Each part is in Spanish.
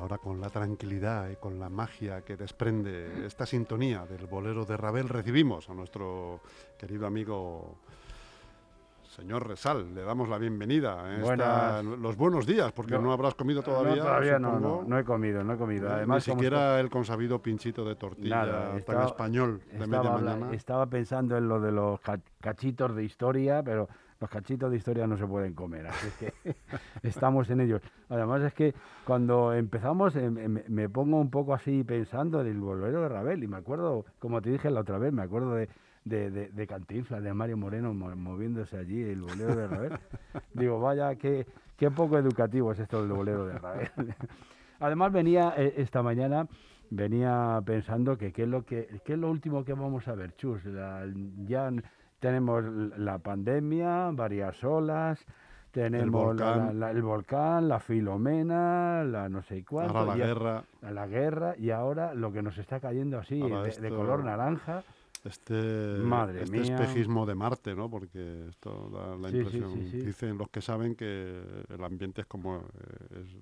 Ahora con la tranquilidad y con la magia que desprende esta sintonía del bolero de Ravel, recibimos a nuestro querido amigo señor Resal. Le damos la bienvenida. los buenos días, porque no, habrás comido todavía. No, todavía no, no, he comido, no he comido. Además, Ni siquiera el consabido pinchito de tortilla tan español de media mañana. Estaba pensando en lo de los cachitos de historia, pero los cachitos de historia no se pueden comer, así que estamos en ellos. Además es que cuando empezamos eh, me, pongo un poco así pensando del bolero de Ravel y me acuerdo, como te dije la otra vez, me acuerdo de, de, de, de Cantinflas, de Mario Moreno moviéndose allí, el bolero de Ravel. Digo, vaya, qué, qué poco educativo es esto del bolero de Ravel. Además venía eh, esta mañana venía pensando que qué es lo que qué es lo último que vamos a ver, Chus, ya tenemos la pandemia, varias olas, tenemos el volcán, la, filomena, la no sé cuánto. Ahora la guerra. La guerra y ahora lo que nos está cayendo así, de, color naranja. Este, Madre este espejismo de Marte, ¿no? Porque esto da la impresión. Dicen los que saben que el ambiente es como es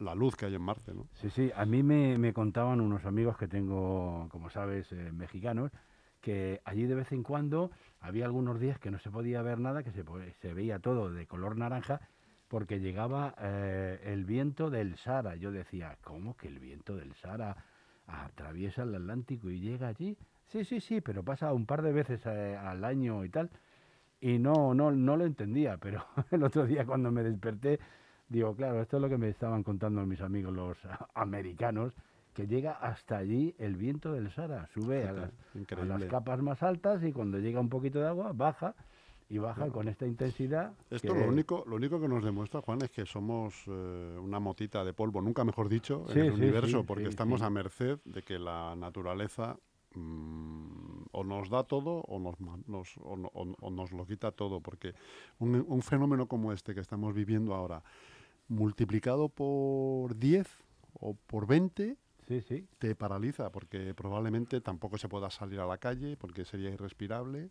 la luz que hay en Marte, ¿no? Sí, sí. A mí me, me contaban unos amigos que tengo, como sabes, eh, mexicanos, que allí de vez en cuando había algunos días que no se podía ver nada, que se, se veía todo de color naranja, porque llegaba eh, el viento del Sara. Yo decía, ¿cómo que el viento del Sara atraviesa el Atlántico y llega allí? Sí, sí, sí, pero pasa un par de veces eh, al año y tal. Y no, no, no lo entendía, pero el otro día cuando me desperté, digo, claro, esto es lo que me estaban contando mis amigos los americanos, que llega hasta allí el viento del Sara, sube a las, capas más altas y cuando llega un poquito de agua baja y baja con esta intensidad. Esto lo único, lo único que nos demuestra, Juan, es que somos eh, una motita de polvo, nunca mejor dicho, en el universo, porque estamos a merced de que la naturaleza mm, o nos da todo o nos, o, nos lo quita todo, porque un, un fenómeno como este que estamos viviendo ahora, multiplicado por 10 o por 20, te paraliza porque probablemente tampoco se pueda salir a la calle porque sería irrespirable.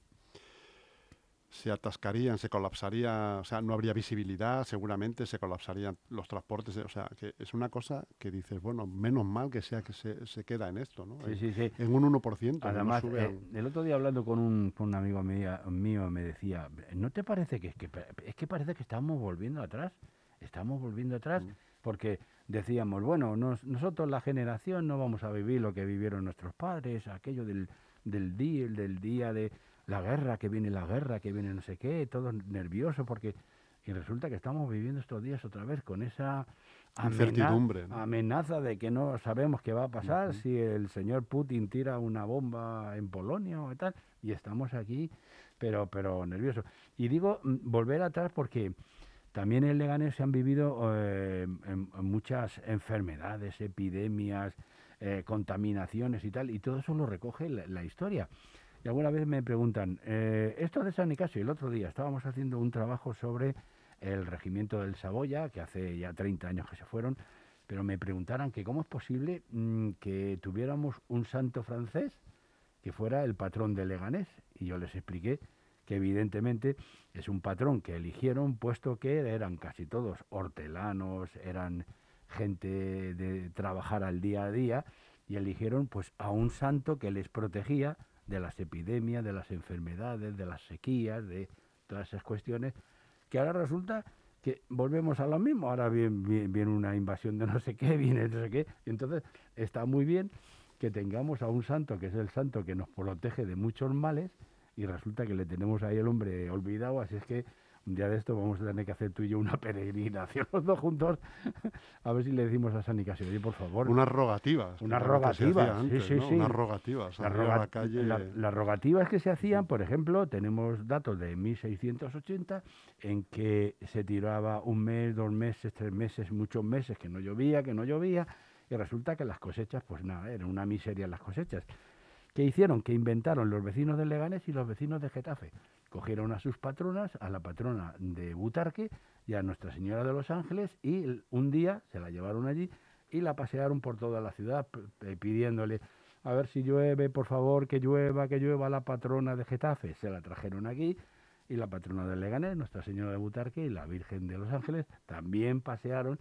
Se atascarían, se colapsaría, o sea, no habría visibilidad, seguramente se colapsarían los transportes, o sea, que es una cosa que dices, bueno, menos mal que sea que se, se queda en esto, ¿no? Sí, sí, sí. En un 1%. Además, eh, el otro día hablando con un, con un amigo mío, mío, me decía, ¿no te parece que es, que es que parece que estamos volviendo atrás? Estamos volviendo atrás mm. Porque decíamos, bueno, nosotros la generación no vamos a vivir lo que vivieron nuestros padres, aquello del, del día, del día de la guerra, que viene la guerra, que viene no sé qué, todos nerviosos porque... Y resulta que estamos viviendo estos días otra vez con esa amenaza de que no sabemos qué va a pasar si el señor Putin tira una bomba en Polonia o tal, y estamos aquí, pero, pero nerviosos. Y digo, mm, volver atrás porque también en Leganés se han vivido eh, muchas enfermedades, epidemias, eh, contaminaciones y tal, y todo eso lo recoge la, historia. Y alguna vez me preguntan, eh, esto de San Nicasio, el otro día estábamos haciendo un trabajo sobre el regimiento del Saboya, que hace ya 30 años que se fueron, pero me preguntaran que cómo es posible mm, que tuviéramos un santo francés que fuera el patrón de Leganés. Y yo les expliqué que evidentemente es un patrón que eligieron puesto que eran casi todos hortelanos, eran gente de trabajar al día a día y eligieron pues a un santo que les protegía de las epidemias, de las enfermedades, de las sequías, de todas esas cuestiones, que ahora resulta que volvemos a lo mismo, ahora viene, viene una invasión de no sé qué, viene no sé qué, entonces está muy bien que tengamos a un santo que es el santo que nos protege de muchos males, y resulta que le tenemos ahí el hombre olvidado, así es que un día de esto vamos a tener que hacer tú y yo una peregrinación los dos juntos, a ver si le decimos a San Nicasio, oye, por favor. Unas rogativas. Unas rogativas, sí, sí, sí. Unas rogativas. las rogativas que se hacían, por ejemplo, tenemos datos de 1680 en que se tiraba un mes, dos meses, tres meses, muchos meses que no llovía, que no llovía, y resulta que las cosechas, pues nada, eran una miseria las cosechas. ¿Qué hicieron? Que inventaron los vecinos de Leganés y los vecinos de Getafe. Cogieron a sus patronas, a la patrona de Butarque y a Nuestra Señora de los Ángeles y un día se la llevaron allí y la pasearon por toda la ciudad pidiéndole a ver si llueve, por favor, que llueva, que llueva la patrona de Getafe. Se la trajeron aquí y la patrona de Leganés, Nuestra Señora de Butarque y la Virgen de los Ángeles también pasearon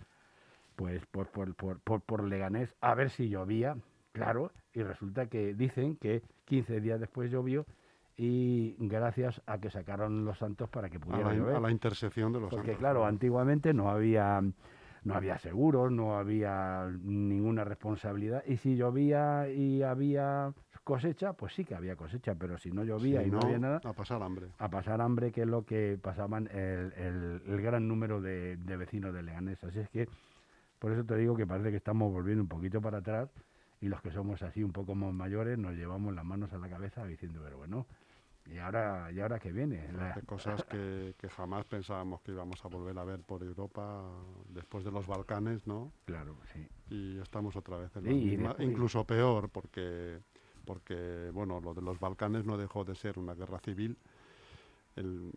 pues por, por, por, por, Leganés a ver si llovía, claro, y resulta que dicen que 15 días después llovió y gracias a que sacaron los santos para que pudiera a la, llover. A la intersección de los Porque santos. claro, antiguamente no había no había seguros, no había ninguna responsabilidad y si llovía y había cosecha, pues sí que había cosecha, pero si no llovía y no, había nada... A pasar hambre. A pasar hambre, que es lo que pasaban el, el, gran número de, de, vecinos de Leganés. Así es que, por eso te digo que parece que estamos volviendo un poquito para atrás y los que somos así un poco más mayores nos llevamos las manos a la cabeza diciendo, pero bueno, ¿y ahora, y ahora qué viene? Hace cosas que, que, jamás pensábamos que íbamos a volver a ver por Europa después de los Balcanes, ¿no? Claro, sí. Y estamos otra vez en la misma, incluso peor, porque porque bueno, lo de los Balcanes no dejó de ser una guerra civil, el,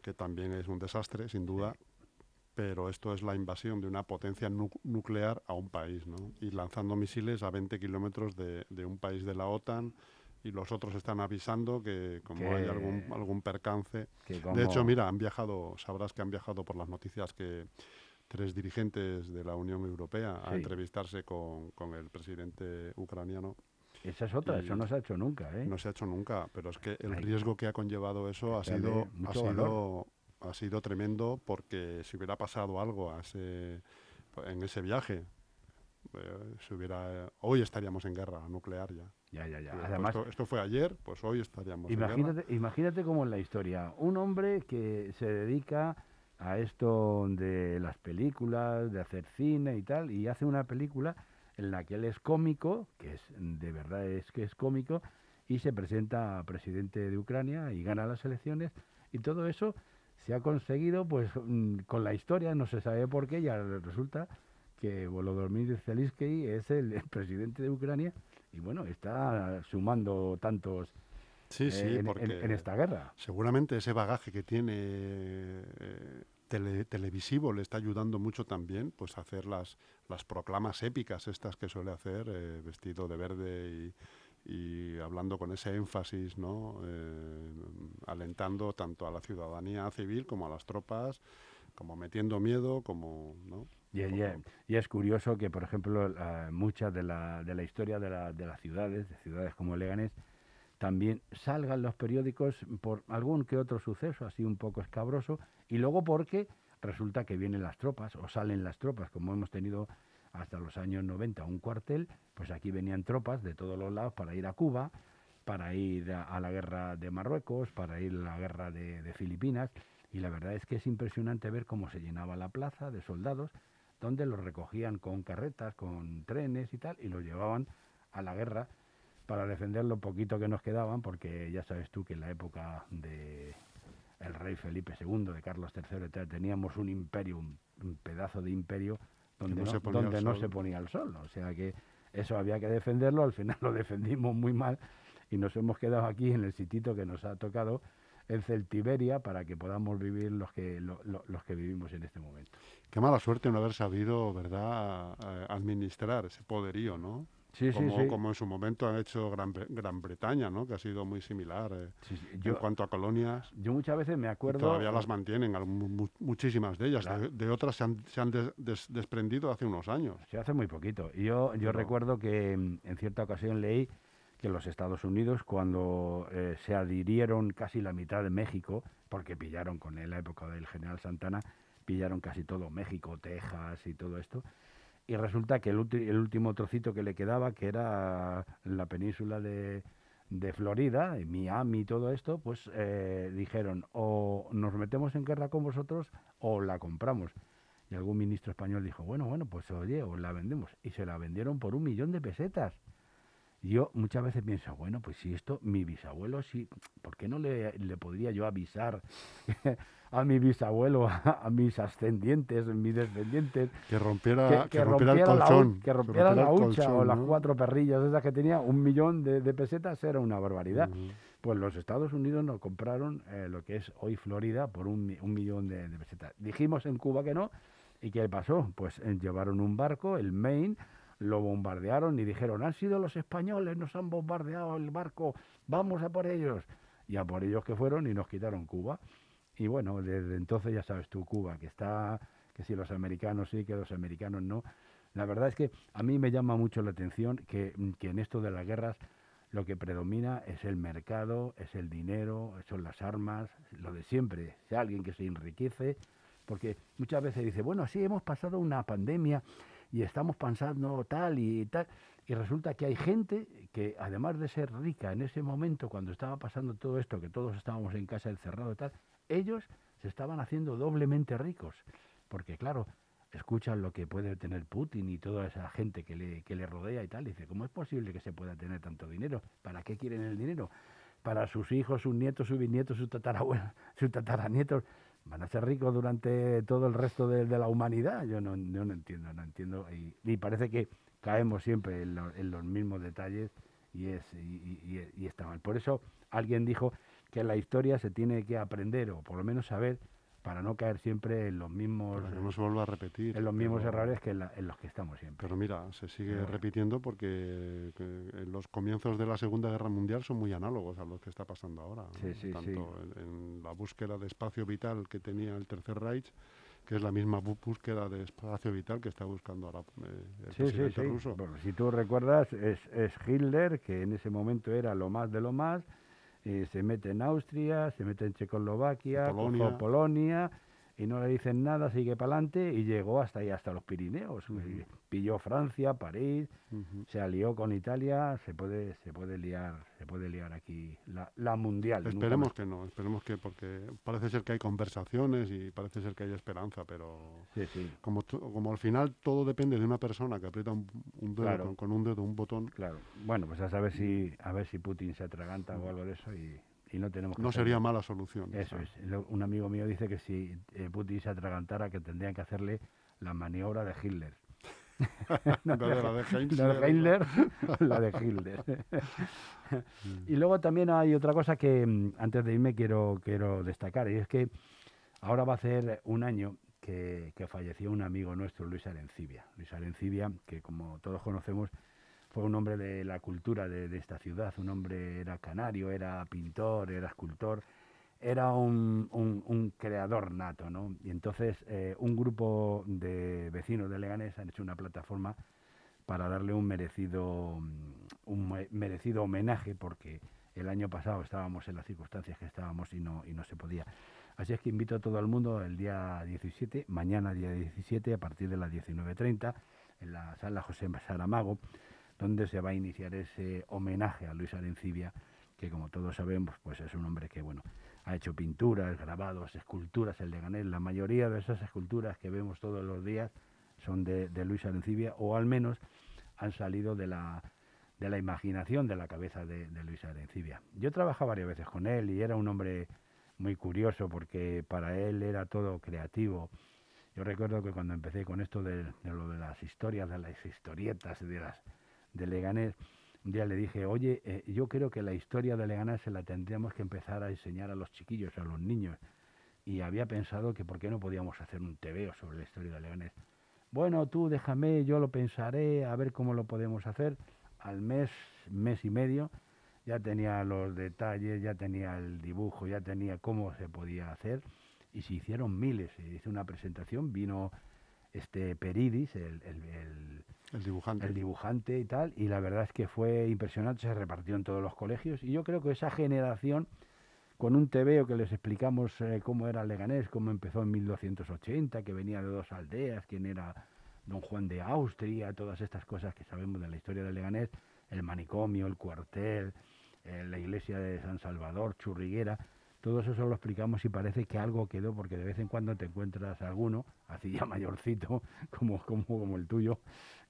que también es un desastre, sin duda, pero esto es la invasión de una potencia nuclear a un país, ¿no? Y lanzando misiles a 20 kilómetros de, de, un país de la OTAN y los otros están avisando que como hay algún, algún percance... De hecho, mira, han viajado, sabrás que han viajado por las noticias que tres dirigentes de la Unión Europea a entrevistarse con, con el presidente ucraniano esa es otra, eso no se ha hecho nunca. ¿eh? No se ha hecho nunca, pero es que el riesgo que ha conllevado eso ha sido, ha sido, ha sido tremendo porque si hubiera pasado algo a ese, en ese viaje, eh, hubiera, hoy estaríamos en guerra nuclear ya. Ya, ya, ya. Además, esto, fue ayer, pues hoy estaríamos imagínate, en guerra. Imagínate cómo en la historia, un hombre que se dedica a esto de las películas, de hacer cine y tal, y hace una película en la que él es cómico, que es de verdad es que es cómico, y se presenta a presidente de Ucrania y gana las elecciones, y todo eso se ha conseguido pues mm, con la historia, no se sabe por qué, ya resulta que Volodymyr Zelensky es el, presidente de Ucrania y bueno, está sumando tantos sí, sí, eh, en, esta guerra. Seguramente ese bagaje que tiene eh, televisivo le está ayudando mucho también pues a hacer las, las proclamas épicas estas que suele hacer eh, vestido de verde y, hablando con ese énfasis no eh, alentando tanto a la ciudadanía civil como a las tropas como metiendo miedo como ¿no? y, y, es curioso que por ejemplo mucha de la, de la historia de, la, de las ciudades de ciudades como Leganés también salgan los periódicos por algún que otro suceso así un poco escabroso y luego porque resulta que vienen las tropas o salen las tropas, como hemos tenido hasta los años 90 un cuartel, pues aquí venían tropas de todos los lados para ir a Cuba, para ir a, la guerra de Marruecos, para ir a la guerra de, de Filipinas y la verdad es que es impresionante ver cómo se llenaba la plaza de soldados donde los recogían con carretas, con trenes y tal, y los llevaban a la guerra para defender lo poquito que nos quedaban, porque ya sabes tú que en la época de el rey Felipe II, de Carlos III, teníamos un imperio, un, pedazo de imperio donde, no, se, ponía donde no se ponía el sol. O sea que eso había que defenderlo, al final lo defendimos muy mal y nos hemos quedado aquí en el sitito que nos ha tocado en Celtiberia para que podamos vivir los que, los que vivimos en este momento. Qué mala suerte no haber sabido, ¿verdad?, administrar ese poderío, ¿no? Sí, como, sí, como en su momento han hecho Gran, Gran Bretaña, ¿no? que ha sido muy similar eh, en cuanto a colonias. Yo muchas veces me acuerdo... Todavía las mantienen, muchísimas de ellas. De, otras se han, se han desprendido hace unos años. Sí, hace muy poquito. Y yo, yo recuerdo que mm, en cierta ocasión leí que los Estados Unidos, cuando eh, se adhirieron casi la mitad de México, porque pillaron con la época del general Santana, pillaron casi todo México, Texas y todo esto, y resulta que el, último trocito que le quedaba, que era la península de, de Florida, Miami y todo esto, pues eh, dijeron o nos metemos en guerra con vosotros o la compramos. Y algún ministro español dijo, bueno, bueno, pues oye, os la vendemos. Y se la vendieron por un millón de pesetas. Yo muchas veces pienso, bueno, pues si esto, mi bisabuelo, sí, ¿por qué no le, le podría yo avisar a mi bisabuelo, a, mis ascendientes, mis descendientes. Que rompiera, que, rompiera, el colchón. La, que rompiera, la hucha o las cuatro perrillas esas que tenía, un millón de, pesetas era una barbaridad. Pues los Estados Unidos nos compraron eh, lo que es hoy Florida por un, un millón de, pesetas. Dijimos en Cuba que no, ¿y qué pasó? Pues eh, llevaron un barco, el Maine, lo bombardearon y dijeron, han sido los españoles, nos han bombardeado el barco, vamos a por ellos. Y a por ellos que fueron y nos quitaron Cuba. Y bueno, desde entonces ya sabes tú, Cuba, que está que si los americanos sí, que los americanos no. La verdad es que a mí me llama mucho la atención que, que en esto de las guerras lo que predomina es el mercado, es el dinero, son las armas, lo de siempre. Si alguien que se enriquece, porque muchas veces dice, bueno, sí, hemos pasado una pandemia y estamos pensando tal y tal, y resulta que hay gente que además de ser rica en ese momento, cuando estaba pasando todo esto, que todos estábamos en casa encerrados y tal, ellos se estaban haciendo doblemente ricos, porque claro, escuchan lo que puede tener Putin y toda esa gente que le, que le rodea y tal, y dice, ¿cómo es posible que se pueda tener tanto dinero? ¿Para qué quieren el dinero? Para sus hijos, sus nietos, sus bisnietos, sus tatarabuelos, sus tataranietos, van a ser ricos durante todo el resto de, la humanidad. Yo no, no entiendo, no entiendo. Y, parece que caemos siempre en, los mismos detalles y, es, y, y, está mal. Por eso alguien dijo que la historia se tiene que aprender o por lo menos saber para no caer siempre en los mismos que no se vuelva a repetir en los mismos errores que en, los que estamos siempre. Pero mira se sigue repitiendo porque en los comienzos de la segunda guerra mundial son muy análogos a lo que está pasando ahora sí, sí, tanto En, la búsqueda de espacio vital que tenía el tercer Reich que es la misma búsqueda de espacio vital que está buscando ahora eh, el presidente ruso. Bueno, si tú recuerdas, es, es Hitler, que en ese momento era lo más de lo más, se mete en Austria, se mete en Checoslovaquia, Polonia. Polonia y no le dicen nada, sigue para adelante y llegó hasta ahí, hasta los Pirineos. Pilló Francia, París, se alió con Italia, se puede, se puede liar, se puede liar aquí la, mundial. Esperemos que no, esperemos que, porque parece ser que hay conversaciones y parece ser que hay esperanza, pero Como, como al final todo depende de una persona que aprieta un, dedo con, un dedo, un botón. Claro. Bueno, pues a saber si, a ver si Putin se atraganta o algo de eso y no tenemos no sería mala solución. Eso es. Un amigo mío dice que si eh, Putin se atragantara que tendrían que hacerle la maniobra de Hitler. La de Hitler, la de Hitler. y luego también hay otra cosa que mm, antes de irme quiero, quiero destacar, y es que ahora va a ser un año que, que falleció un amigo nuestro, Luis Arencibia. Luis Arencibia, que como todos conocemos, fue un hombre de la cultura de, esta ciudad, un hombre era canario, era pintor, era escultor, era un, creador nato, ¿no? Y entonces eh, un grupo de vecinos de Leganés han hecho una plataforma para darle un merecido, un merecido homenaje porque el año pasado estábamos en las circunstancias que estábamos y no, y no se podía. Así es que invito a todo el mundo el día 17, mañana día 17, a partir de las 19.30, en la sala José Saramago, donde se va a iniciar ese homenaje a Luis Arencibia, que como todos sabemos, pues es un hombre que, bueno, ha hecho pinturas, grabados, esculturas en Leganés. La mayoría de esas esculturas que vemos todos los días son de, Luis Arencibia, o al menos han salido de la, de la imaginación de la cabeza de, Luis Arencibia. Yo trabajaba varias veces con él y era un hombre muy curioso porque para él era todo creativo. Yo recuerdo que cuando empecé con esto de, de lo de las historias, de las historietas, de las de Leganés, un día le dije, oye, eh, yo creo que la historia de Leganés se la tendríamos que empezar a enseñar a los chiquillos, a los niños. Y había pensado que por qué no podíamos hacer un tebeo sobre la historia de Leganés. Bueno, tú déjame, yo lo pensaré, a ver cómo lo podemos hacer. Al mes, mes y medio, ya tenía los detalles, ya tenía el dibujo, ya tenía cómo se podía hacer. Y se hicieron miles. Se hizo una presentación, vino este Peridis, el el dibujante. El dibujante y tal. Y la verdad es que fue impresionante, se repartió en todos los colegios. Y yo creo que esa generación, con un tebeo que les explicamos eh, cómo era Leganés, cómo empezó en 1280, que venía de dos aldeas, quién era don Juan de Austria, todas estas cosas que sabemos de la historia de Leganés, el manicomio, el cuartel, eh, la iglesia de San Salvador, Churriguera todo eso lo explicamos y parece que algo quedó, porque de vez en cuando te encuentras alguno, así ya mayorcito, como, como, como el tuyo,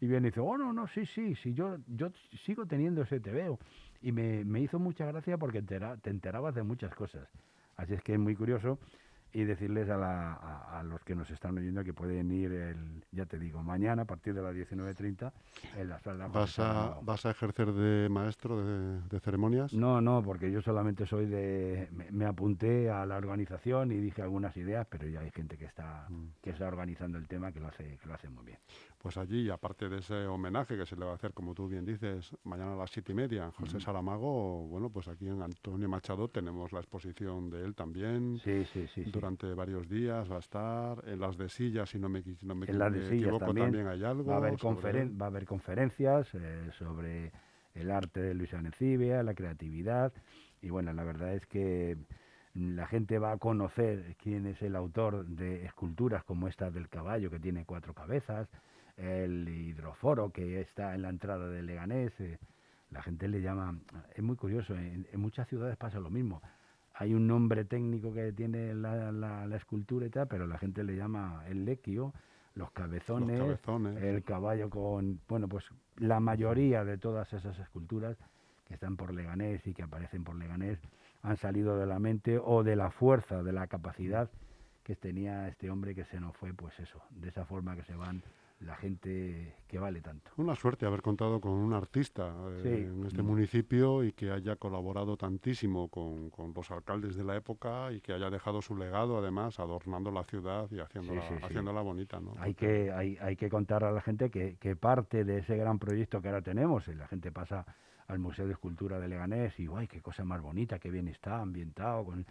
y viene y dice, oh, no, no, sí, sí, sí, yo, yo sigo teniendo ese te veo. Y me, me hizo mucha gracia porque te enterabas de muchas cosas. Así es que es muy curioso y decirles a, los que nos están oyendo que pueden ir, el, ya te digo, mañana a partir de las 19.30 en la sala. ¿Vas a, ¿Vas a ejercer de maestro de, ceremonias? No, no, porque yo solamente soy de... Me, apunté a la organización y dije algunas ideas, pero ya hay gente que está, mm. que está organizando el tema que lo, hace, que lo hace muy bien. Pues allí, aparte de ese homenaje que se le va a hacer, como tú bien dices, mañana a las siete y media, José Saramago, bueno, pues aquí en Antonio Machado tenemos la exposición de él también. Sí, sí, sí durante varios días, va a estar. En las de sillas, si no me, no me, en las equivoco, también, hay algo. Va a haber, va a haber conferencias eh, sobre el arte de Luis Anencibia, la creatividad. Y bueno, la verdad es que la gente va a conocer quién es el autor de esculturas como esta del caballo que tiene cuatro cabezas, el hidroforo que está en la entrada de Leganés. Eh, la gente le llama, es muy curioso, en, muchas ciudades pasa lo mismo. Hay un nombre técnico que tiene la, la, escultura y tal, pero la gente le llama el lequio, los cabezones, los cabezones, el caballo con, bueno, pues la mayoría de todas esas esculturas que están por Leganés y que aparecen por Leganés han salido de la mente o de la fuerza, de la capacidad que tenía este hombre que se nos fue, pues eso, de esa forma que se van la gente que vale tanto. Una suerte haber contado con un artista eh, en este municipio y que haya colaborado tantísimo con, los alcaldes de la época y que haya dejado su legado, además, adornando la ciudad y haciéndola, haciéndola bonita. ¿no? Hay, que, hay, hay que contar a la gente que, que parte de ese gran proyecto que ahora tenemos, y la gente pasa al Museo de Escultura de Leganés y ¡guay, qué cosa más bonita, qué bien está ambientado, con,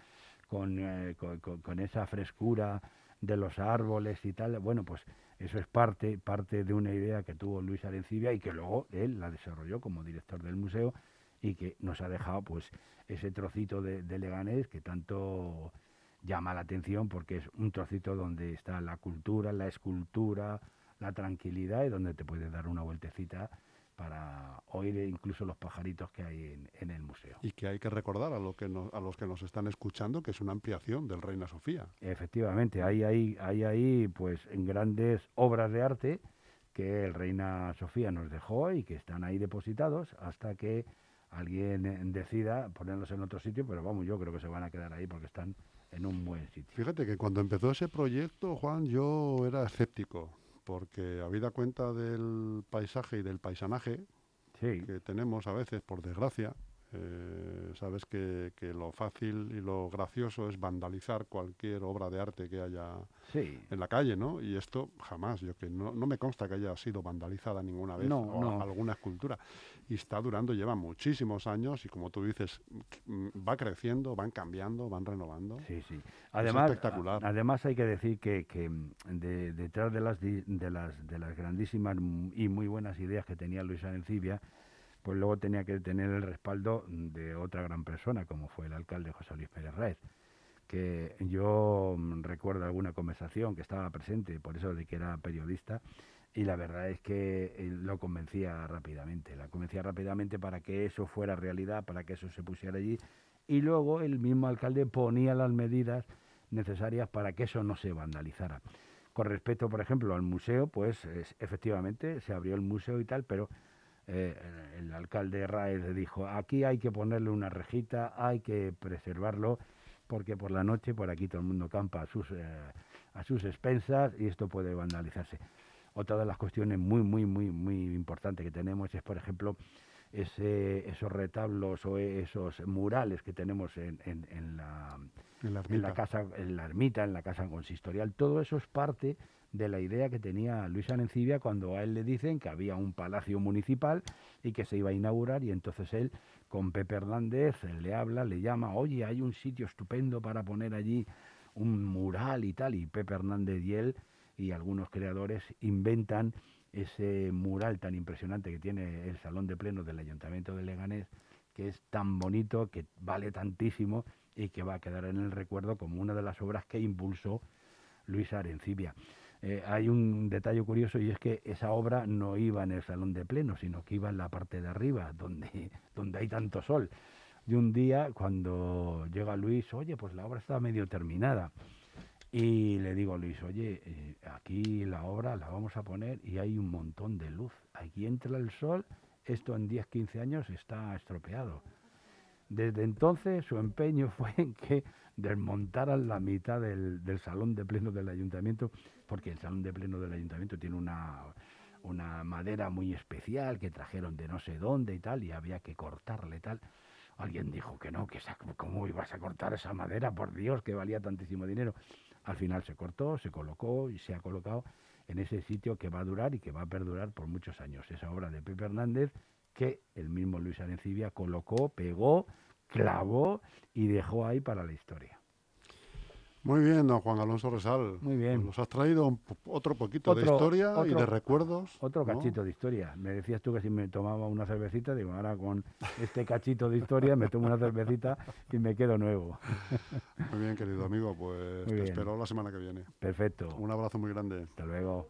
con, eh, con, esa frescura de los árboles y tal. Bueno, pues eso es parte, parte de una idea que tuvo Luis Arencibia y que luego él la desarrolló como director del museo y que nos ha dejado pues ese trocito de, de Leganés que tanto llama la atención porque es un trocito donde está la cultura, la escultura, la tranquilidad y donde te puedes dar una vueltecita para oír incluso los pajaritos que hay en, el museo. Y que hay que recordar a, lo que a los que nos están escuchando que es una ampliación del Reina Sofía. Efectivamente, hay ahí, hay ahí pues en grandes obras de arte que el Reina Sofía nos dejó y que están ahí depositados hasta que alguien decida ponerlos en otro sitio, pero vamos, yo creo que se van a quedar ahí porque están en un buen sitio. Fíjate que cuando empezó ese proyecto, Juan, yo era escéptico porque habida cuenta del paisaje y del paisanaje que tenemos a veces, por desgracia, eh, sabes que, lo fácil y lo gracioso es vandalizar cualquier obra de arte que haya en la calle, ¿no? Y esto jamás, yo que no, me consta que haya sido vandalizada ninguna vez o alguna escultura. Y está durando, lleva muchísimos años y como tú dices, va creciendo, van cambiando, van renovando. Sí, sí. Además, espectacular. además hay que decir que, que detrás de las, de, las, de las grandísimas y muy buenas ideas que tenía Luis Arencibia, pues luego tenía que tener el respaldo de otra gran persona, como fue el alcalde José Luis Pérez Reyes, que yo mm, recuerdo alguna conversación que estaba presente, por eso de que era periodista, y la verdad es que lo convencía rápidamente, la convencía rápidamente para que eso fuera realidad, para que eso se pusiera allí, y luego el mismo alcalde ponía las medidas necesarias para que eso no se vandalizara. Con respecto, por ejemplo, al museo, pues efectivamente se abrió el museo y tal, pero eh, el alcalde Raez dijo, aquí hay que ponerle una rejita, hay que preservarlo, porque por la noche por aquí todo el mundo campa a sus, eh, a sus expensas y esto puede vandalizarse. Otra de las cuestiones muy, muy, muy, muy importantes que tenemos es, por ejemplo, ese, esos retablos o esos murales que tenemos en, en, la, en, la, casa, en la ermita, en la casa consistorial. Todo eso es parte de la idea que tenía Luis Arencibia cuando a él le dicen que había un palacio municipal y que se iba a inaugurar y entonces él con Pepe Hernández le habla, le llama, oye, hay un sitio estupendo para poner allí un mural y tal, y Pepe Hernández y él y algunos creadores inventan ese mural tan impresionante que tiene el Salón de Plenos del Ayuntamiento de Leganés, que es tan bonito, que vale tantísimo y que va a quedar en el recuerdo como una de las obras que impulsó Luis Arencibia. Eh, hay un detalle curioso y es que esa obra no iba en el salón de pleno, sino que iba en la parte de arriba, donde, donde hay tanto sol. Y un día, cuando llega Luis, oye, pues la obra está medio terminada. Y le digo a Luis, oye, eh, aquí la obra la vamos a poner y hay un montón de luz. Aquí entra el sol, esto en 10, 15 años está estropeado. Desde entonces su empeño fue en que desmontaran la mitad del, del salón de pleno del ayuntamiento porque el salón de pleno del ayuntamiento tiene una, una madera muy especial que trajeron de no sé dónde y tal, y había que cortarle tal. Alguien dijo que no, que cómo ibas a cortar esa madera, por Dios, que valía tantísimo dinero. Al final se cortó, se colocó y se ha colocado en ese sitio que va a durar y que va a perdurar por muchos años. Esa obra de Pepe Hernández que el mismo Luis Arencibia colocó, pegó, clavó y dejó ahí para la historia. Muy bien, don Juan Alonso Resal. Muy bien. Nos has traído otro poquito de historia y de recuerdos. Otro cachito de historia. Me decías tú que si me tomaba una cervecita, digo, ahora con este cachito de historia me tomo una cervecita y me quedo nuevo. Muy bien, querido amigo, pues te espero la semana que viene. Perfecto. Un abrazo muy grande. Hasta luego.